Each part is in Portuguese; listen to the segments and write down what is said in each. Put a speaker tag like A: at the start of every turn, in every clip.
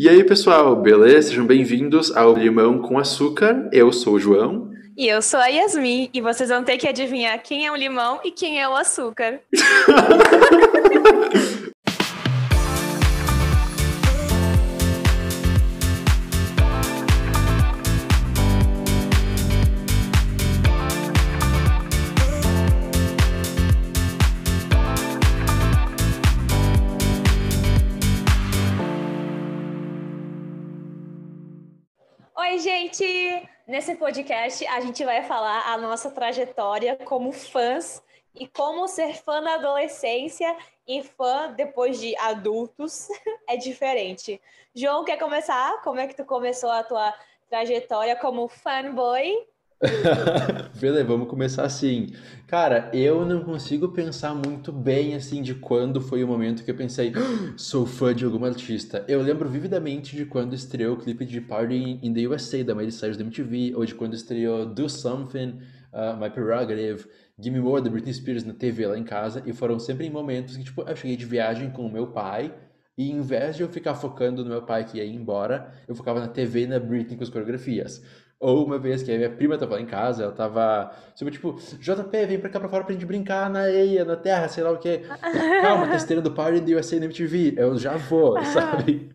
A: E aí, pessoal, beleza? Sejam bem-vindos ao Limão com Açúcar. Eu sou o João.
B: E eu sou a Yasmin, e vocês vão ter que adivinhar quem é o limão e quem é o açúcar. gente! Nesse podcast, a gente vai falar a nossa trajetória como fãs e como ser fã na adolescência e fã depois de adultos é diferente. João, quer começar? Como é que tu começou a tua trajetória como fanboy
A: Beleza, vamos começar assim. Cara, eu não consigo pensar muito bem assim de quando foi o momento que eu pensei, ah, sou fã de algum artista. Eu lembro vividamente de quando estreou o clipe de Party in the USA da Miley Cyrus da MTV, ou de quando estreou Do Something, uh, My Prerogative, Give Me More da Britney Spears na TV lá em casa, e foram sempre em momentos que tipo, eu cheguei de viagem com o meu pai, e em vez de eu ficar focando no meu pai que ia embora, eu focava na TV e na Britney com as coreografias. Ou uma vez que a minha prima tava lá em casa, ela tava tipo, JP, vem pra cá pra fora pra gente brincar na areia, na terra, sei lá o quê. Calma, tá esteira do Party do USA na MTV. Eu já vou, sabe?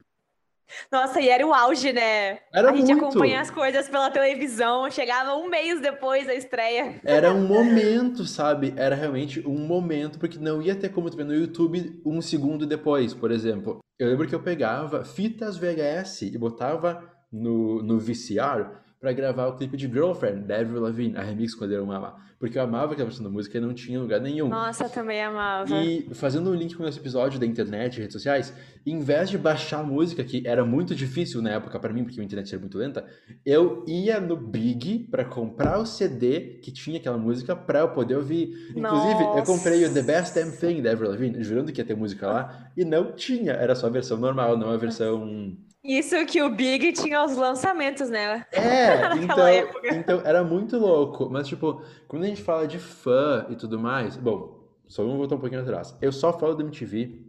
B: Nossa, e era o auge, né?
A: Era
B: a gente
A: muito.
B: acompanha as coisas pela televisão, chegava um mês depois da estreia.
A: Era um momento, sabe? Era realmente um momento, porque não ia ter como tu ver no YouTube um segundo depois, por exemplo. Eu lembro que eu pegava fitas VHS e botava no, no VCR para gravar o clipe de Girlfriend, da Avril Lavigne, a remix quando eu amava. Porque eu amava aquela versão da música e não tinha lugar nenhum.
B: Nossa, eu também amava.
A: E fazendo um link com esse episódio da internet, redes sociais, em vez de baixar a música, que era muito difícil na época para mim, porque a internet era muito lenta, eu ia no Big para comprar o CD que tinha aquela música para eu poder ouvir. Inclusive,
B: Nossa.
A: eu comprei o The Best Damn Thing da Avril Lavigne, jurando que ia ter música lá, e não tinha, era só a versão normal, não a versão
B: isso que o Big tinha os lançamentos, né?
A: É, então,
B: época.
A: então era muito louco. Mas, tipo, quando a gente fala de fã e tudo mais, bom, só vamos voltar um pouquinho atrás. Eu só falo da MTV,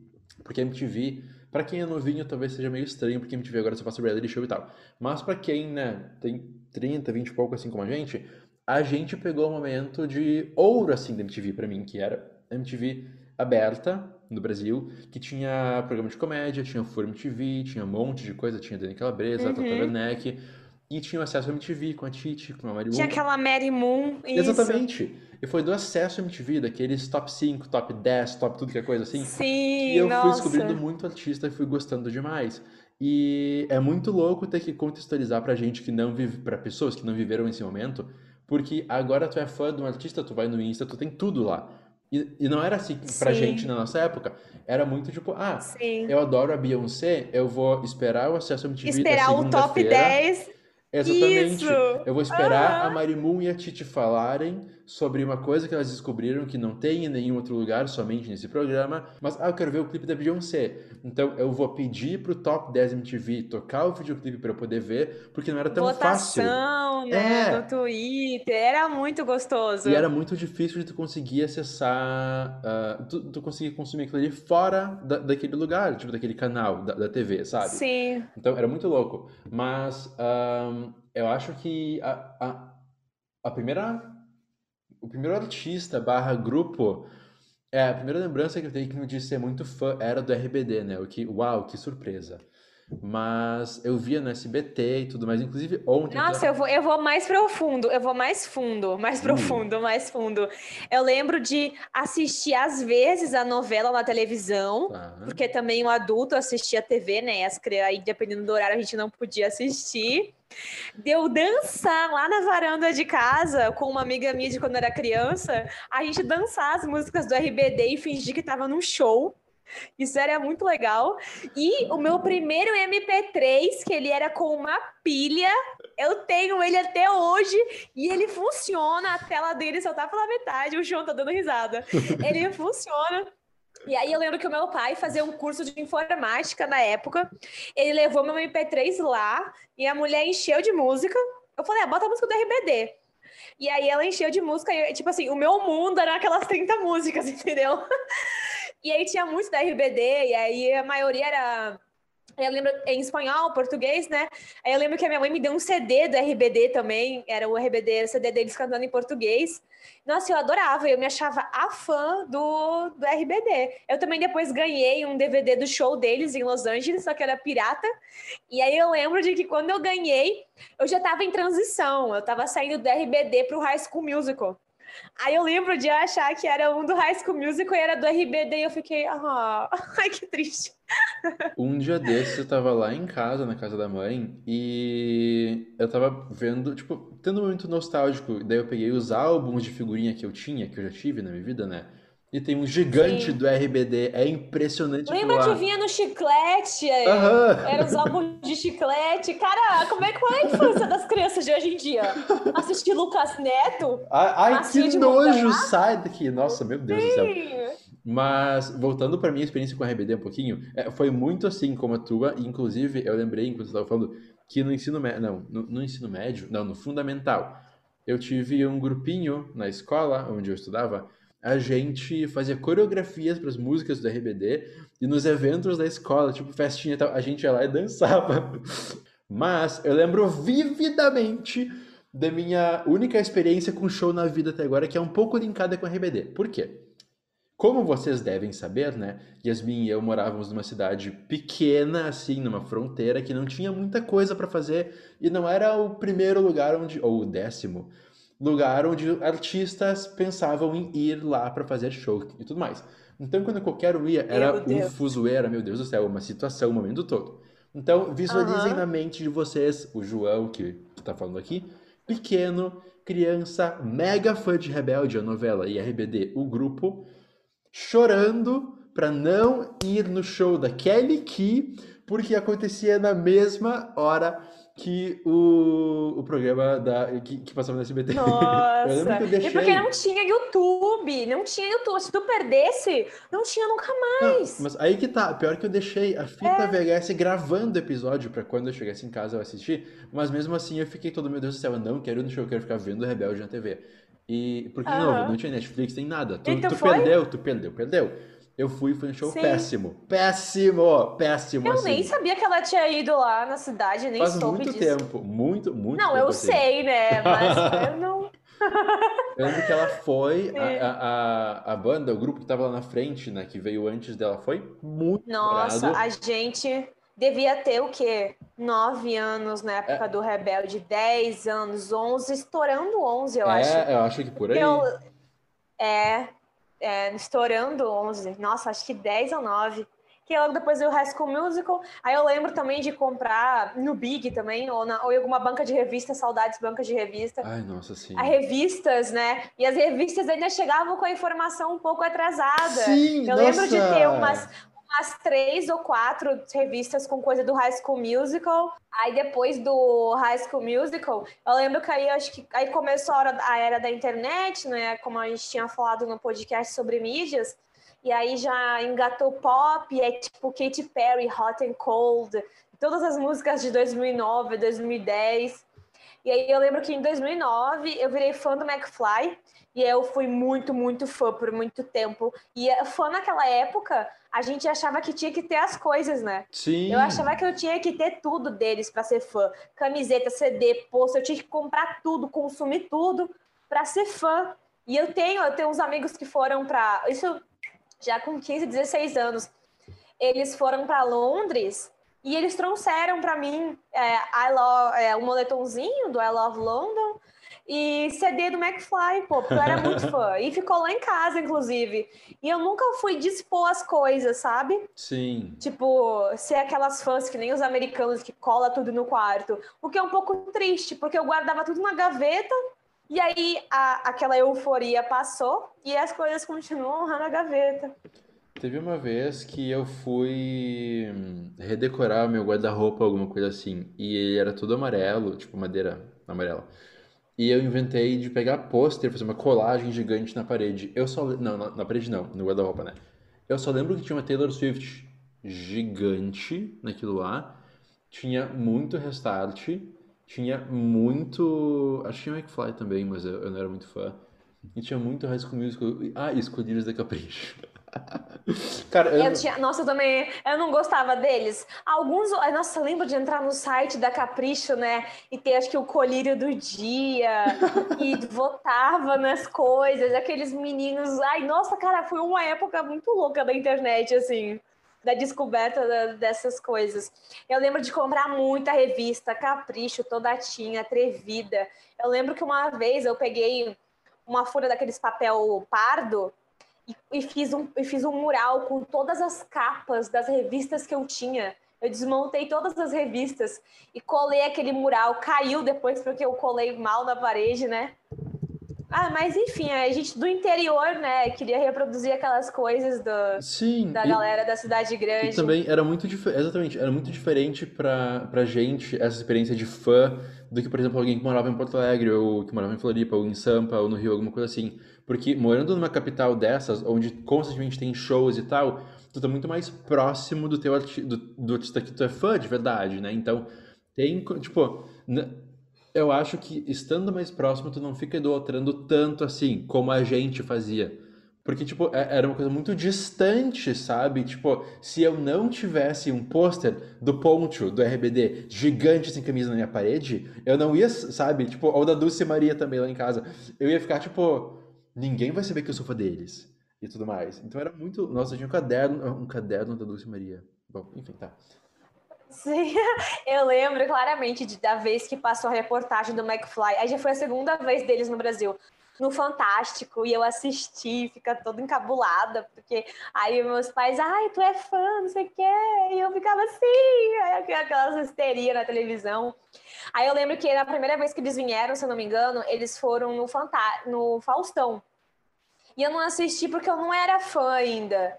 A: porque a MTV, pra quem é novinho, talvez seja meio estranho, porque a MTV agora só faz reality show e tal. Mas pra quem, né, tem 30, 20 e pouco assim como a gente, a gente pegou o momento de ouro, assim, da MTV pra mim, que era MTV aberta, no Brasil, que tinha programa de comédia, tinha o Furo MTV, tinha um monte de coisa, tinha Dani Calabresa,
B: Uhum.
A: Tata Werneck, e tinha o acesso ao MTV com a Titi, com a Mari
B: Tinha
A: Moon.
B: aquela Mary Moon. Isso.
A: Exatamente. E foi do acesso ao MTV, daqueles top 5, top 10, top tudo que é coisa assim.
B: Sim,
A: E eu fui
B: nossa.
A: descobrindo muito artista e fui gostando demais. E é muito louco ter que contextualizar pra gente que não vive, pra pessoas que não viveram esse momento, porque agora tu é fã de um artista, tu vai no Insta, tu tem tudo lá. E, e não era assim pra
B: Sim.
A: gente na nossa época. Era muito tipo, ah,
B: Sim.
A: eu adoro a Beyoncé, eu vou esperar o acesso ao MTV da
B: Esperar o top
A: segunda-feira.
B: 10.
A: Exatamente.
B: Isso!
A: Eu vou esperar a
B: Aham.
A: Marimun e a Titi falarem sobre uma coisa que elas descobriram que não tem em nenhum outro lugar, somente nesse programa. Mas, ah, eu quero ver o clipe da Beyoncé. Então, eu vou pedir pro Top 10 MTV tocar o videoclipe para eu poder ver, porque não era tão fácil.
B: Né?
A: É.
B: No Twitter. Era muito gostoso.
A: E era muito difícil de tu conseguir acessar, ah, tu, tu conseguir consumir aquilo ali fora da, daquele lugar, tipo, daquele canal da, da TV, sabe?
B: Sim.
A: Então, era muito louco. Mas ahn, eu acho que a, a, a primeira... O primeiro artista barra grupo... É, a primeira lembrança que eu tenho de ser muito fã era do RBD, né? O que, uau, que surpresa. Mas eu via no SBT e tudo mais. Inclusive, ontem...
B: Nossa,
A: tava-
B: eu vou, eu vou mais profundo, eu vou mais fundo, mais
A: Hum.
B: profundo, mais fundo. Eu lembro de assistir, às vezes, a novela na televisão,
A: Tá.
B: porque também o adulto assistia TV, né? As crianças, aí, dependendo do horário, a gente não podia assistir. De eu dançar lá na varanda de casa com uma amiga minha de quando era criança, a gente dançar as músicas do RBD e fingir que tava num show. Isso era muito legal. E o meu primeiro MP3, que ele era com uma pilha, eu tenho ele até hoje e ele funciona. A tela dele só tá pela metade, o João tá dando risada. Ele funciona. E aí eu lembro que o meu pai fazia um curso de informática na época. Ele levou meu MP3 lá e a mulher encheu de música. Eu falei, ah, bota a música do RBD. E aí ela encheu de música, e, tipo assim, o meu mundo era aquelas 30 músicas, entendeu? E aí tinha muito da RBD, e aí a maioria era eu lembro em espanhol, português, né? Aí eu lembro que a minha mãe me deu um CD do RBD também, era o RBD, o CD deles cantando em português. Nossa, eu adorava, eu me achava a fã do, do RBD. Eu também depois ganhei um DVD do show deles em Los Angeles, só que era pirata. E aí eu lembro de que quando eu ganhei, eu já estava em transição, eu estava saindo do RBD para o High School Musical. Aí eu lembro de achar que era um do High School Musical e era do RBD e eu fiquei, ah, ai que triste.
A: Um dia desses eu tava lá em casa, na casa da mãe, e eu tava vendo, tipo, tendo um momento nostálgico. Daí eu peguei os álbuns de figurinha que eu tinha, que eu já tive na minha vida, né? E tem um gigante Sim. do RBD. É impressionante.
B: Lembra que vinha no chiclete? Uhum. Era os álbuns de chiclete. Cara, como é que foi a infância das crianças de hoje em dia? Assistir Lucas Neto?
A: Ai, ai que nojo! Sai daqui. Nossa, meu Deus Sim. do céu. Mas, voltando para minha experiência com a RBD um pouquinho, é, foi muito assim como a tua. Inclusive, eu lembrei, enquanto você estava falando, que no ensino médio. Não, no, no ensino médio, não, no fundamental. Eu tive um grupinho na escola onde eu estudava a gente fazia coreografias para as músicas do RBD e nos eventos da escola, tipo festinha e tal, a gente ia lá e dançava. Mas eu lembro vividamente da minha única experiência com show na vida até agora, que é um pouco linkada com a RBD. Por quê? Como vocês devem saber, né? Yasmin e eu morávamos numa cidade pequena, assim, numa fronteira, que não tinha muita coisa para fazer e não era o primeiro lugar onde, ou o décimo, lugar onde artistas pensavam em ir lá para fazer show e tudo mais. Então, quando qualquer um ia, era um fuzueira, meu Deus do céu, uma situação, um momento todo. Então, visualizem uhum. na mente de vocês o João, que, que tá falando aqui, pequeno, criança, mega fã de Rebelde, a novela, e RBD, o grupo, chorando para não ir no show da Kelly Key, porque acontecia na mesma hora que o, o programa da, que, que passava no SBT.
B: Nossa! eu lembro que eu deixei... E porque não tinha YouTube, não tinha YouTube. Se tu perdesse, não tinha nunca mais.
A: Não, mas aí que tá, pior que eu deixei a fita é. VHS gravando o episódio pra quando eu chegasse em casa eu assistir, mas mesmo assim eu fiquei todo, meu Deus do céu, eu não quero no show, eu quero ficar vendo Rebelde na TV. E, porque, de novo, não tinha Netflix, nem nada. Tu, tu perdeu, tu perdeu, perdeu. Eu fui, foi um show Sim. péssimo. Péssimo! Péssimo,
B: Eu
A: assim.
B: nem sabia que ela tinha ido lá na cidade, nem
A: Faz
B: soube
A: muito
B: disso.
A: tempo, muito, muito
B: Não,
A: tempo
B: eu
A: assim.
B: sei, né? Mas eu não...
A: Eu lembro que ela foi, é. a, a, a, banda, o grupo que tava lá na frente, né, que veio antes dela, foi muito
B: Nossa, a gente devia ter o quê? Nove anos na época é. do Rebelde, dez anos, onze, estourando onze, eu
A: é,
B: acho.
A: É, eu acho que por aí.
B: Eu, é, é, estourando 11, nossa, acho que 10 ou 9. Que logo depois do High School Musical. Aí eu lembro também de comprar no Big também, ou, na, ou em alguma banca de revista, saudades banca de revista.
A: Ai, nossa, sim.
B: A revistas, né? E as revistas ainda chegavam com a informação um pouco atrasada.
A: Sim,
B: eu
A: nossa.
B: lembro de ter umas, umas três ou quatro revistas com coisa do High School Musical. Aí depois do High School Musical, eu lembro que aí acho que aí começou a, hora, a era da internet, né? Como a gente tinha falado no podcast sobre mídias. E aí já engatou pop, é tipo Katy Perry, Hot and Cold, todas as músicas de 2009, 2010. E aí eu lembro que em 2009 eu virei fã do McFly e eu fui muito, muito fã por muito tempo. E fã naquela época, a gente achava que tinha que ter as coisas, né?
A: Sim.
B: Eu achava que eu tinha que ter tudo deles para ser fã. Camiseta, CD, post, eu tinha que comprar tudo, consumir tudo para ser fã. E eu tenho, eu tenho uns amigos que foram para isso já com 15, 16 anos. Eles foram para Londres e eles trouxeram para mim é, love, é, um moletomzinho do I Love London e CD do McFly, pô, porque eu era muito fã. E ficou lá em casa, inclusive. E eu nunca fui dispor as coisas, sabe?
A: Sim.
B: Tipo, ser aquelas fãs que nem os americanos que cola tudo no quarto. O que é um pouco triste, porque eu guardava tudo na gaveta. E aí a, aquela euforia passou e as coisas continuam honrando a gaveta.
A: Teve uma vez que eu fui redecorar meu guarda-roupa, alguma coisa assim, e ele era todo amarelo, tipo madeira amarela. E eu inventei de pegar pôster, fazer uma colagem gigante na parede. Eu só. Não, na, na parede não, no guarda-roupa, né? Eu só lembro que tinha uma Taylor Swift gigante naquilo lá. Tinha muito restart. Tinha muito. Acho que tinha McFly também, mas eu, eu não era muito fã. E tinha muito High School Musical. Ah, Escolhidos da Capricho.
B: Cara, eu... eu tinha, nossa, eu também, eu não gostava deles. Alguns, nossa, eu lembro de entrar no site da Capricho, né, e ter acho que o colírio do dia e votava nas coisas, aqueles meninos, ai, nossa, cara, foi uma época muito louca da internet, assim, da descoberta da, dessas coisas. Eu lembro de comprar muita revista, Capricho, toda tinha, atrevida. Eu lembro que uma vez eu peguei uma folha daqueles papel pardo e, e, fiz um, e fiz um mural com todas as capas das revistas que eu tinha. Eu desmontei todas as revistas e colei aquele mural. Caiu depois porque eu colei mal na parede, né? Ah, mas enfim, a gente do interior, né, queria reproduzir aquelas coisas do,
A: Sim,
B: da
A: e,
B: galera da cidade grande.
A: E também era muito diferente, exatamente, era muito diferente pra, pra gente essa experiência de fã do que, por exemplo, alguém que morava em Porto Alegre, ou que morava em Floripa, ou em Sampa, ou no Rio, alguma coisa assim. Porque morando numa capital dessas, onde constantemente tem shows e tal, tu tá muito mais próximo do teu arti do, do artista que tu é fã de verdade, né? Então, tem, tipo, eu acho que estando mais próximo, tu não fica idolatrando tanto assim, como a gente fazia. Porque, tipo, é, era uma coisa muito distante, sabe? Tipo, se eu não tivesse um pôster do Poncho, do RBD, gigante sem camisa na minha parede, eu não ia, sabe? Tipo, ou da Dulce Maria também lá em casa. Eu ia ficar, tipo, ninguém vai saber que eu sou fã deles. E tudo mais. Então era muito. Nossa, tinha um caderno, um caderno da Dulce Maria. Bom, enfim, tá.
B: Sim, eu lembro claramente da vez que passou a reportagem do McFly. Aí já foi a segunda vez deles no Brasil no Fantástico e eu assisti, fica toda encabulada, porque aí meus pais, ai, tu é fã, não sei o quê, e eu ficava assim, aquelas histeria na televisão. Aí eu lembro que na primeira vez que eles vieram, se eu não me engano, eles foram no, Fantá no Faustão. E eu não assisti porque eu não era fã ainda.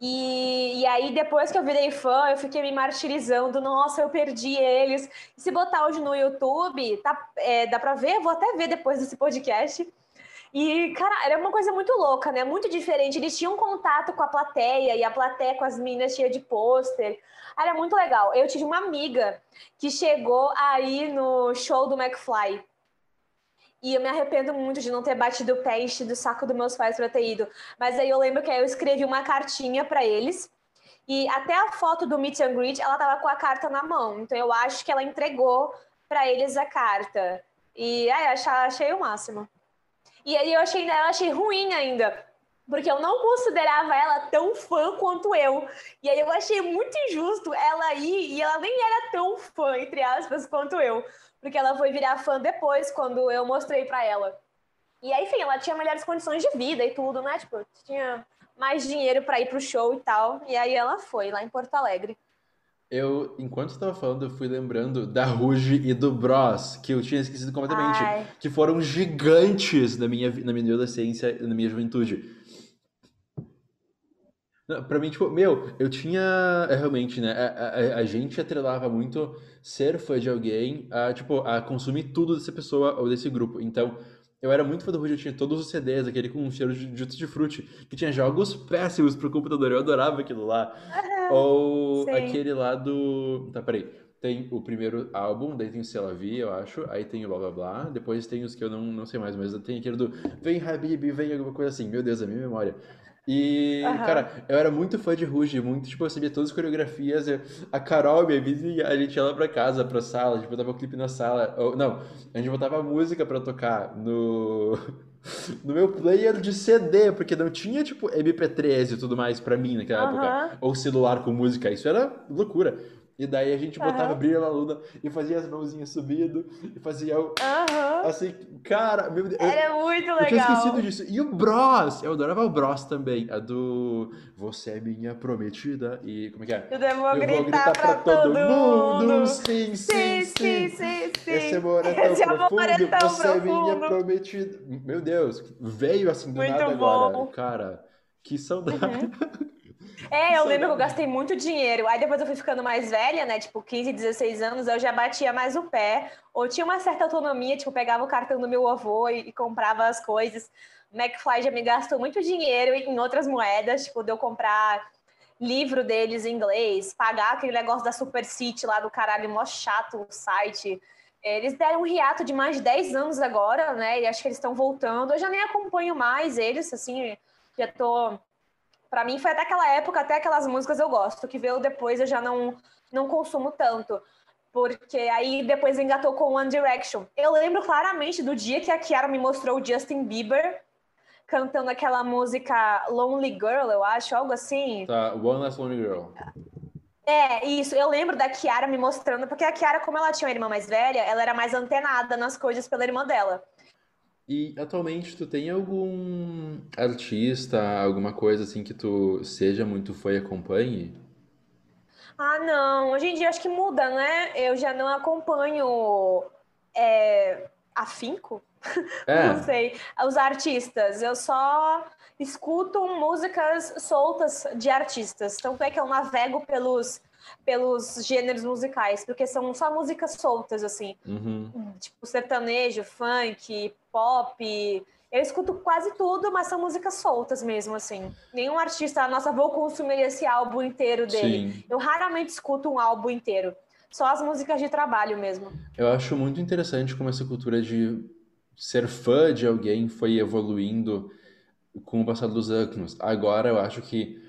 B: E, e aí, depois que eu virei fã, eu fiquei me martirizando. Nossa, eu perdi eles. Se botar hoje no YouTube, tá, é, dá pra ver, vou até ver depois desse podcast. E, cara, era uma coisa muito louca, né? Muito diferente. Eles tinham contato com a plateia e a plateia com as meninas cheia de pôster. Era muito legal. Eu tive uma amiga que chegou aí no show do McFly. E eu me arrependo muito de não ter batido o pé e enchido o saco dos meus pais para ter ido. Mas aí eu lembro que eu escrevi uma cartinha para eles. E até a foto do meet and greet, ela tava com a carta na mão. Então eu acho que ela entregou para eles a carta. E aí, achei o máximo. E aí eu achei, eu achei ruim ainda, porque eu não considerava ela tão fã quanto eu. E aí eu achei muito injusto ela ir e ela nem era tão fã, entre aspas, quanto eu. Porque ela foi virar fã depois, quando eu mostrei para ela. E aí, enfim, ela tinha melhores condições de vida e tudo, né? Tipo, tinha mais dinheiro para ir pro show e tal. E aí ela foi, lá em Porto Alegre.
A: Eu, enquanto estava falando, eu fui lembrando da Ruge e do Bros, que eu tinha esquecido completamente, Ai. que foram gigantes na minha, na minha adolescência e na minha juventude. Pra mim, tipo, meu, eu tinha. É, realmente, né? A, a, a, gente atrelava muito ser fã de alguém a, tipo, a consumir tudo dessa pessoa ou desse grupo. Então, eu era muito fã do Ruge, eu tinha todos os CDs, aquele com um cheiro de, de de frutti, que tinha jogos péssimos pro computador, eu adorava aquilo lá. Ou Sim. aquele lá do. Tá, peraí. Tem o primeiro álbum, daí tem o Selavi, eu acho, aí tem o blá blá blá, depois tem os que eu não, não sei mais, mas tem aquele do Vem Habib, vem alguma coisa assim, meu Deus, a minha memória. E, uhum. cara, eu era muito fã de Ruge, muito, tipo, eu sabia todas as coreografias. Eu, a Carol, minha vizinha, a gente ia lá pra casa, pra sala, a gente botava o clipe na sala. Ou, não, a gente botava música pra tocar no, no meu player de CD, porque não tinha, tipo, MP3 e tudo mais pra mim naquela uhum. época. Ou celular com música, isso era loucura. E daí a gente botava uhum. brilho na luna e fazia as mãozinhas subindo e fazia o. Uhum. Assim, cara, meu Deus.
B: Era muito legal.
A: Eu tinha esquecido disso. E o Bros, eu adorava o Bros também. A do Você é minha prometida. E como é que é?
B: Eu vou, eu gritar, vou gritar pra, pra todo, todo mundo. mundo.
A: Sim, sim, sim, sim, sim,
B: sim.
A: Esse amor é tão Esse profundo. É tão você profundo. é minha prometida. Meu Deus, veio assim do muito nada bom. agora. Cara, que saudade. Uhum.
B: É, eu lembro que eu gastei muito dinheiro. Aí depois eu fui ficando mais velha, né? Tipo, 15, 16 anos, eu já batia mais o pé. Ou tinha uma certa autonomia, tipo, pegava o cartão do meu avô e, e comprava as coisas. O McFly já me gastou muito dinheiro em outras moedas, tipo, de eu comprar livro deles em inglês, pagar aquele negócio da Super City lá do caralho, mó chato o site. Eles deram um hiato de mais de 10 anos agora, né? E acho que eles estão voltando. Eu já nem acompanho mais eles, assim, já tô Para mim foi até aquela época, até aquelas músicas eu gosto, que veio depois eu já não, não consumo tanto. Porque aí depois engatou com One Direction. Eu lembro claramente do dia que a Kiara me mostrou o Justin Bieber cantando aquela música Lonely Girl, eu acho, algo assim.
A: Tá, One Last Lonely Girl.
B: É, isso. Eu lembro da Kiara me mostrando, porque a Kiara, como ela tinha uma irmã mais velha, ela era mais antenada nas coisas pela irmã dela.
A: E atualmente tu tem algum artista, alguma coisa assim que tu seja muito fã e acompanhe?
B: Ah, não. Hoje em dia acho que muda, né? Eu já não acompanho é, afinco.
A: É.
B: Não sei. Os artistas. Eu só escuto músicas soltas de artistas. Tanto é que eu navego pelos, pelos gêneros musicais, porque são só músicas soltas, assim.
A: Uhum.
B: Tipo sertanejo, funk, pop. Eu escuto quase tudo, mas são músicas soltas mesmo, assim. Nenhum artista, nossa, vou consumir esse álbum inteiro dele.
A: Sim.
B: Eu raramente escuto um álbum inteiro. Só as músicas de trabalho mesmo.
A: Eu acho muito interessante como essa cultura de ser fã de alguém foi evoluindo com o passar dos anos. Agora eu acho que,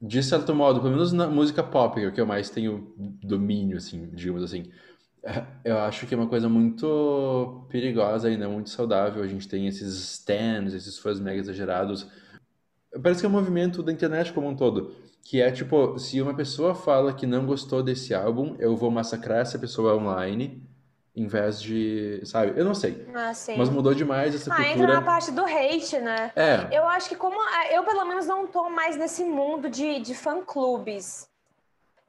A: de certo modo, pelo menos na música pop, que é o que eu mais tenho domínio, assim, digamos assim, eu acho que é uma coisa muito perigosa e não muito saudável. A gente tem esses stands, esses fãs mega exagerados. Parece que é um movimento da internet como um todo. Que é tipo, se uma pessoa fala que não gostou desse álbum, eu vou massacrar essa pessoa online, em vez de, sabe? Eu não sei.
B: Ah, sim.
A: Mas mudou demais essa
B: Ah, entra na
A: cultura.
B: parte do hate, né?
A: É,
B: Eu acho que como ah, eu pelo menos não tô mais nesse mundo de, de fã-clubes.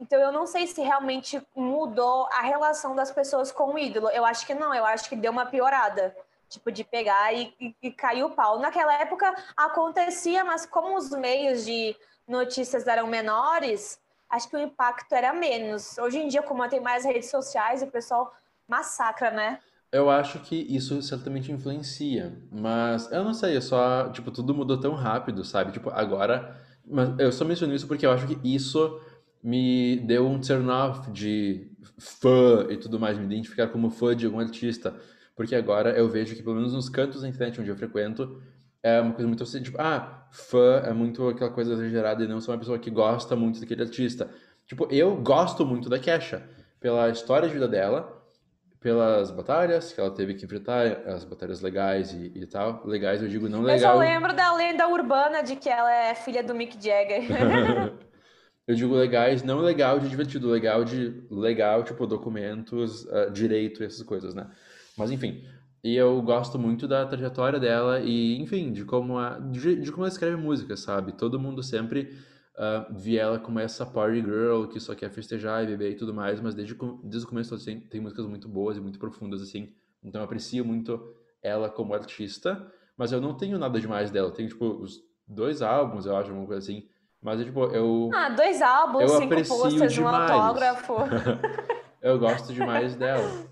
B: Então eu não sei se realmente mudou a relação das pessoas com o ídolo. Eu acho que não, eu acho que deu uma piorada. Tipo, de pegar e, e, e cair o pau. Naquela época acontecia, mas como os meios de notícias eram menores, acho que o impacto era menos. Hoje em dia, como tem mais redes sociais, o pessoal massacra, né?
A: eu acho que isso certamente influencia. Mas eu não sei, eu só, tipo, tudo mudou tão rápido, sabe? Tipo, agora. Mas eu só menciono isso porque eu acho que isso me deu um turn-off de fã e tudo mais, me identificar como fã de algum artista. Porque agora eu vejo que, pelo menos nos cantos da internet onde eu frequento, é uma coisa muito assim, tipo, ah, fã é muito aquela coisa exagerada e não sou uma pessoa que gosta muito daquele artista. Tipo, eu gosto muito da Kesha, pela história de vida dela, pelas batalhas que ela teve que enfrentar, as batalhas legais e, e tal. Legais, eu digo não
B: Eu só
A: legal.
B: lembro da lenda urbana de que ela é filha do Mick Jagger.
A: Eu digo legais, não legal de divertido, legal de legal, tipo documentos, ah, direito, essas coisas, né? Mas enfim, e eu gosto muito da trajetória dela e, enfim, de como a, de, de como ela escreve música, sabe? Todo mundo sempre ah, via ela como essa party girl que só quer festejar e beber e tudo mais, mas desde, desde o começo assim, tem músicas muito boas e muito profundas, assim. Então eu aprecio muito ela como artista, mas eu não tenho nada demais dela. Eu tenho, tipo, os dois álbuns, eu acho, alguma coisa assim. Mas, tipo, eu,
B: Ah, dois álbuns,
A: Eu
B: cinco posters, um autógrafo.
A: eu gosto demais dela.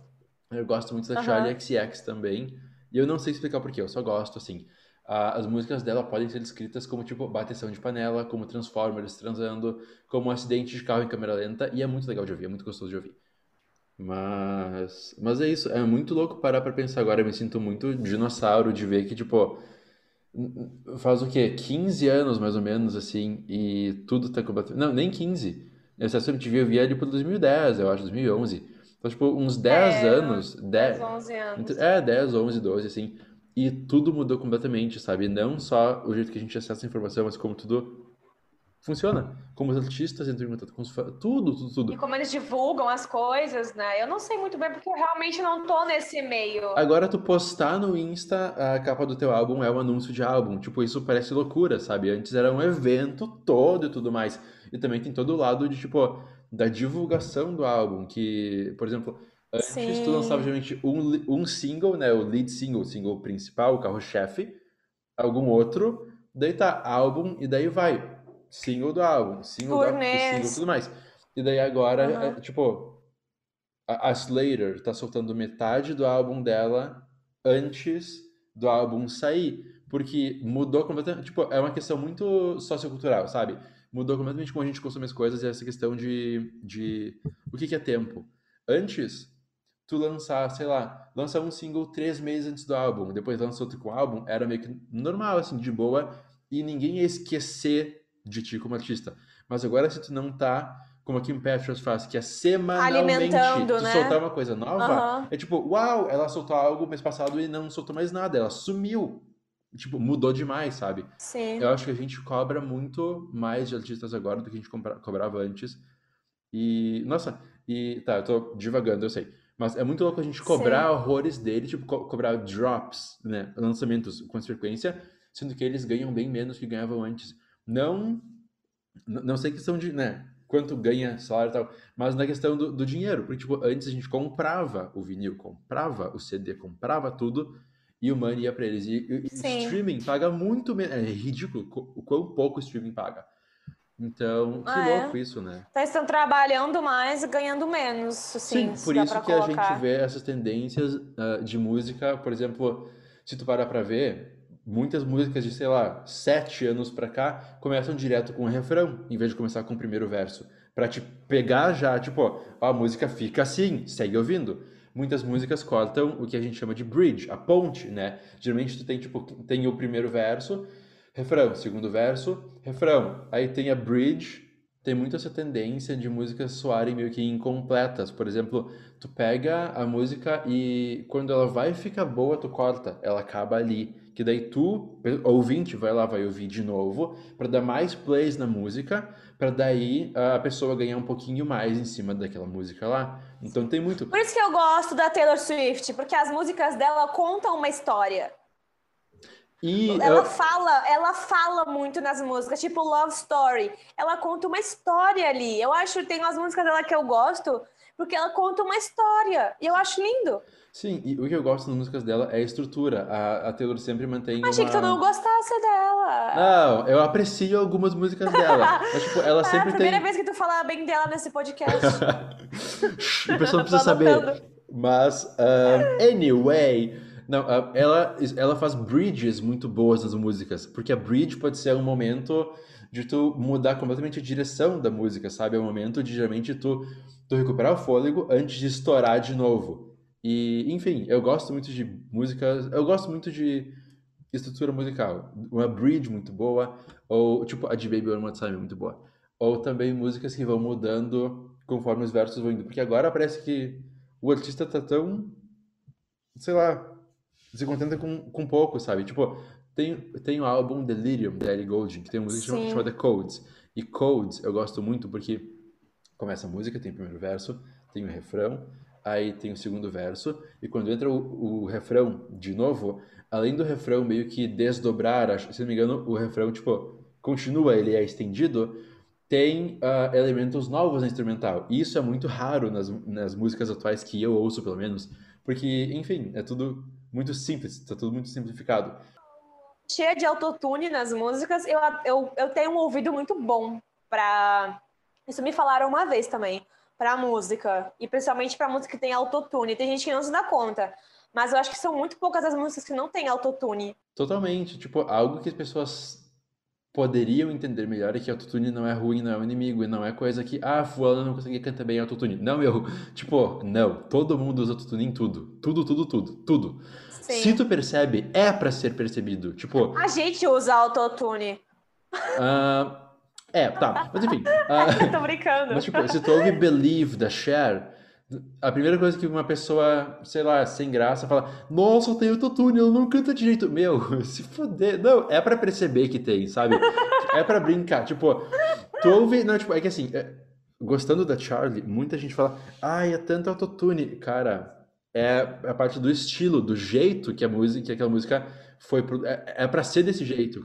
A: Eu gosto muito da
B: Aham.
A: Charlie XX também. E eu não sei explicar porquê, eu só gosto, assim. As músicas dela podem ser descritas como, tipo, bateção de panela, como Transformers transando, como um acidente de carro em câmera lenta. E é muito legal de ouvir, é muito gostoso de ouvir. Mas, mas é isso, é muito louco parar pra pensar agora. Eu me sinto muito dinossauro de ver que, tipo, faz o quê? 15 anos mais ou menos, assim, e tudo tá completamente. Não, nem 15. Esse MTV eu vi ali por 2010, eu acho, 2011. Então, tipo, uns 10
B: É,
A: anos, 10,
B: 11 anos.
A: é, 10, 11, 12, assim, e tudo mudou completamente, sabe? Não só o jeito que a gente acessa a informação, mas como tudo funciona. Como os artistas entram em contato com os fãs, tudo, tudo,
B: E
A: tudo.
B: como eles divulgam as coisas, né? Eu não sei muito bem porque eu realmente não tô nesse meio.
A: Agora, tu postar no Insta a capa do teu álbum é um anúncio de álbum. Tipo, isso parece loucura, sabe? Antes era um evento todo e tudo mais. E também tem todo o lado de, tipo, da divulgação do álbum. Que, por exemplo, antes tu lançava
B: Sim.
A: geralmente um, um single, né? O lead single, o single principal, o carro-chefe. Algum outro. Daí tá álbum e daí vai. Single do álbum, single do álbum, single
B: Turnês.
A: tudo mais. E daí agora, é, tipo, a, a Slayer tá soltando metade do álbum dela antes do álbum sair, porque mudou completamente, tipo, é uma questão muito sociocultural, sabe? Mudou completamente como a gente consome as coisas e essa questão de, de o que que é tempo. Antes, tu lançar, sei lá, lançar um single três meses antes do álbum, depois lança outro com o álbum, era meio que normal, assim, de boa, e ninguém ia esquecer de ti como artista. Mas agora, se tu não tá, como a Kim Petras faz, que é semanalmente
B: Alimentando,
A: tu
B: né?
A: soltar uma coisa nova,
B: Aham.
A: é tipo, uau, ela soltou algo mês passado e não soltou mais nada, ela sumiu. Tipo, mudou demais, sabe?
B: Sim.
A: Eu acho que a gente cobra muito mais de artistas agora do que a gente cobrava antes. E, nossa, e tá, eu tô divagando, eu sei. Mas é muito louco a gente cobrar horrores dele, tipo, co- cobrar drops, né? Lançamentos com frequência, sendo que eles ganham bem menos que ganhavam antes. Não, não sei questão de, né? Quanto ganha salário e tal, mas na questão do, do dinheiro. Porque, tipo, antes a gente comprava o vinil, comprava o CD, comprava tudo e o money ia pra eles. E, e- streaming paga muito menos. É ridículo o quão pouco o streaming paga. Então, que
B: Ah, é?
A: louco isso, né?
B: Então estão trabalhando mais e ganhando menos, assim,
A: Sim, por isso que a
B: colocar.
A: gente vê essas tendências ah, de música, por exemplo, se tu parar pra ver, muitas músicas de, sei lá, sete anos pra cá começam direto com o refrão, em vez de começar com o primeiro verso, Pra te pegar já, tipo, ó, a música fica assim, segue ouvindo. Muitas músicas cortam o que a gente chama de bridge, a ponte, né? Geralmente tu tem, tipo, tem o primeiro verso, refrão, segundo verso, refrão. Aí tem a bridge, tem muito essa tendência de músicas soarem meio que incompletas. Por exemplo, tu pega a música e quando ela vai ficar boa, tu corta. Ela acaba ali. Que daí tu, ouvinte, vai lá, vai ouvir de novo, para dar mais plays na música, para daí a pessoa ganhar um pouquinho mais em cima daquela música lá. Então tem muito.
B: Por isso que eu gosto da Taylor Swift, porque as músicas dela contam uma história.
A: E
B: Ela
A: eu-
B: fala, ela fala muito nas músicas, tipo Love Story. Ela conta uma história ali. Eu acho tem umas músicas dela que eu gosto porque ela conta uma história. E eu acho lindo.
A: Sim, e o que eu gosto das músicas dela é a estrutura. A, a Taylor sempre mantém
B: Achei que tu
A: uma...
B: não gostasse dela.
A: Não, eu aprecio algumas músicas dela. Mas, tipo, ela
B: é a
A: sempre
B: primeira
A: tem.
B: vez que tu fala bem dela nesse podcast.
A: O pessoal não precisa saber. Mas, um, anyway. Não, ela, ela faz bridges muito boas nas músicas. Porque a bridge pode ser um momento de tu mudar completamente a direção da música, sabe? É um momento de geralmente tu, tu recuperar o fôlego antes de estourar de novo. E, enfim, eu gosto muito de músicas. Eu gosto muito de estrutura musical. Uma bridge muito boa, ou tipo a de Baby One More Time é muito boa. Ou também músicas que vão mudando conforme os versos vão indo. Porque agora parece que o artista tá tão, sei lá, se contenta com, com pouco, sabe? Tipo, tem, tem o álbum Delirium, da Ellie Goulding, que tem uma música
B: Sim.
A: chamada, Codes. E Codes eu gosto muito porque começa a música, tem o primeiro verso, tem o refrão, aí tem o segundo verso, e quando entra o, o refrão de novo, além do refrão meio que desdobrar, acho- se não me engano, o refrão, tipo, continua, ele é estendido, tem ah, elementos novos na instrumental. E isso é muito raro nas, nas músicas atuais que eu ouço, pelo menos, porque, enfim, é tudo muito simples, tá tudo muito simplificado.
B: Cheia de autotune nas músicas. Eu, eu, eu tenho um ouvido muito bom pra. Isso me falaram uma vez também. Pra música. E principalmente pra música que tem autotune. Tem gente que não se dá conta. Mas eu acho que são muito poucas as músicas que não tem autotune.
A: Totalmente, tipo, algo que as pessoas poderiam entender melhor é que autotune não é ruim, não é um inimigo, e não é coisa que, ah, fulano não conseguia cantar bem autotune. Não, eu, tipo, não, todo mundo usa autotune em tudo. Tudo, tudo, tudo, tudo.
B: Sim.
A: Se tu percebe, é pra ser percebido. Tipo,
B: A gente usa autotune.
A: ah, é, tá, mas enfim. ah,
B: Tô brincando.
A: Mas, tipo, se tu ouve Believe da Cher, a primeira coisa que uma pessoa, sei lá, sem graça, fala: Nossa, tem autotune, ela não canta direito. Meu, se foder. Não, é pra perceber que tem, sabe? É pra brincar. Tipo, tu ouve. Não, tipo, é que assim, é- gostando da Charlie, muita gente fala: Ai, é tanto autotune. Cara, é a parte do estilo, do jeito que a música, que aquela música foi. pro- É, é pra ser desse jeito.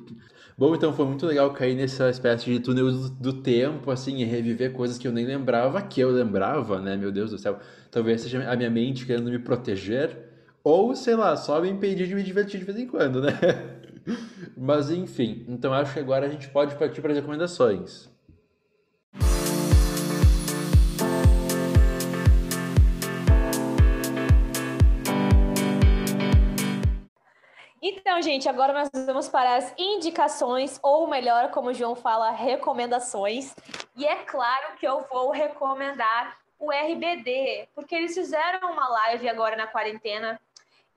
A: Bom, então foi muito legal cair nessa espécie de túnel do, tempo, assim, e reviver coisas que eu nem lembrava, que eu lembrava, né? Meu Deus do céu. Talvez seja a minha mente querendo me proteger, ou, sei lá, só me impedir de me divertir de vez em quando, né? Mas enfim, então acho que agora a gente pode partir para as recomendações.
B: Então, gente, agora nós vamos para as indicações, ou melhor, como o João fala, recomendações. E é claro que eu vou recomendar o RBD, porque eles fizeram uma live agora na quarentena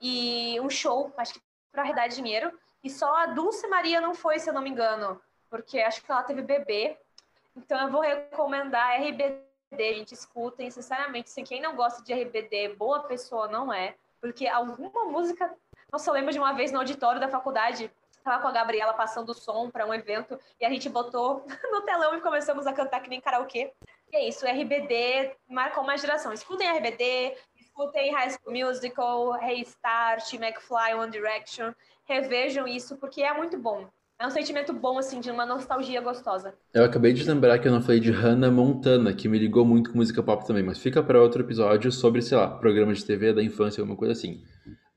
B: e um show, acho que para arrecadar dinheiro, E só a Dulce Maria não foi, se eu não me engano, porque acho que ela teve bebê. Então eu vou recomendar RBD, gente, escutem, sinceramente, assim, quem não gosta de RBD, boa pessoa não é, porque alguma música, nossa, eu lembro de uma vez no auditório da faculdade, tava com a Gabriela passando o som para um evento e a gente botou no telão e começamos a cantar que nem karaokê. E é isso, RBD marcou uma geração. Escutem RBD, escutem High School Musical, Restart, McFly, One Direction, revejam isso porque é muito bom. É um sentimento bom, assim, de uma nostalgia gostosa.
A: Eu acabei de lembrar que eu não falei de Hannah Montana, que me ligou muito com música pop também, mas fica para outro episódio sobre, sei lá, programa de TV da infância, alguma coisa assim.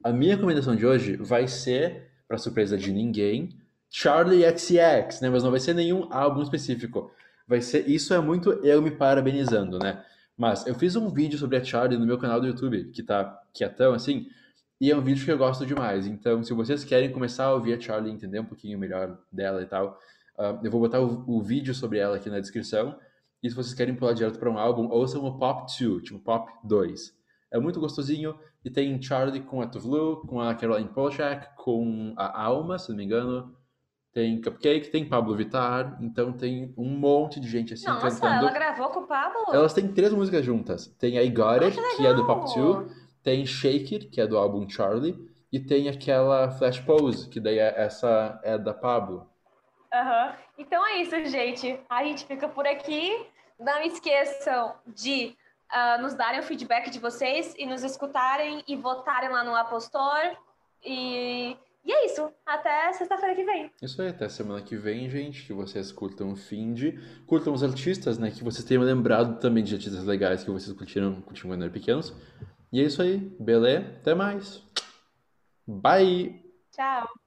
A: A minha recomendação de hoje vai ser, para surpresa de ninguém, Charlie XX, né? Mas não vai ser nenhum álbum específico. Vai ser, isso é muito eu me parabenizando, né? Mas eu fiz um vídeo sobre a Charlie no meu canal do YouTube, que tá quietão assim, e é um vídeo que eu gosto demais. Então, se vocês querem começar a ouvir a Charlie, entender um pouquinho melhor dela e tal, uh, eu vou botar o, o, vídeo sobre ela aqui na descrição. E se vocês querem pular direto para um álbum, ouçam o Pop 2, tipo Pop 2. É muito gostosinho e tem Charlie com a Tuvlu, com a Caroline Polachek, com a Alma, se não me engano. Tem Cupcake, tem Pablo Vittar, então tem um monte de gente assim
B: Nossa,
A: cantando.
B: ela gravou com o Pablo?
A: Elas têm três músicas juntas. Tem a I Got It, que, que é do Pop 2 tem Shake It, que é do álbum Charlie, e tem aquela Flash Pose, que daí é, essa é da Pablo.
B: Uhum. Então é isso, gente. A gente fica por aqui. Não esqueçam de uh, nos darem o feedback de vocês e nos escutarem e votarem lá no Apple Store. E, e é isso. Até sexta-feira que vem.
A: Isso aí, até semana que vem, gente. Que vocês curtam o Find. Curtam os artistas, né? Que vocês tenham lembrado também de artistas legais que vocês curtiram, curtiram quando eram pequenos. E é isso aí, beleza? Até mais. Bye!
B: Tchau!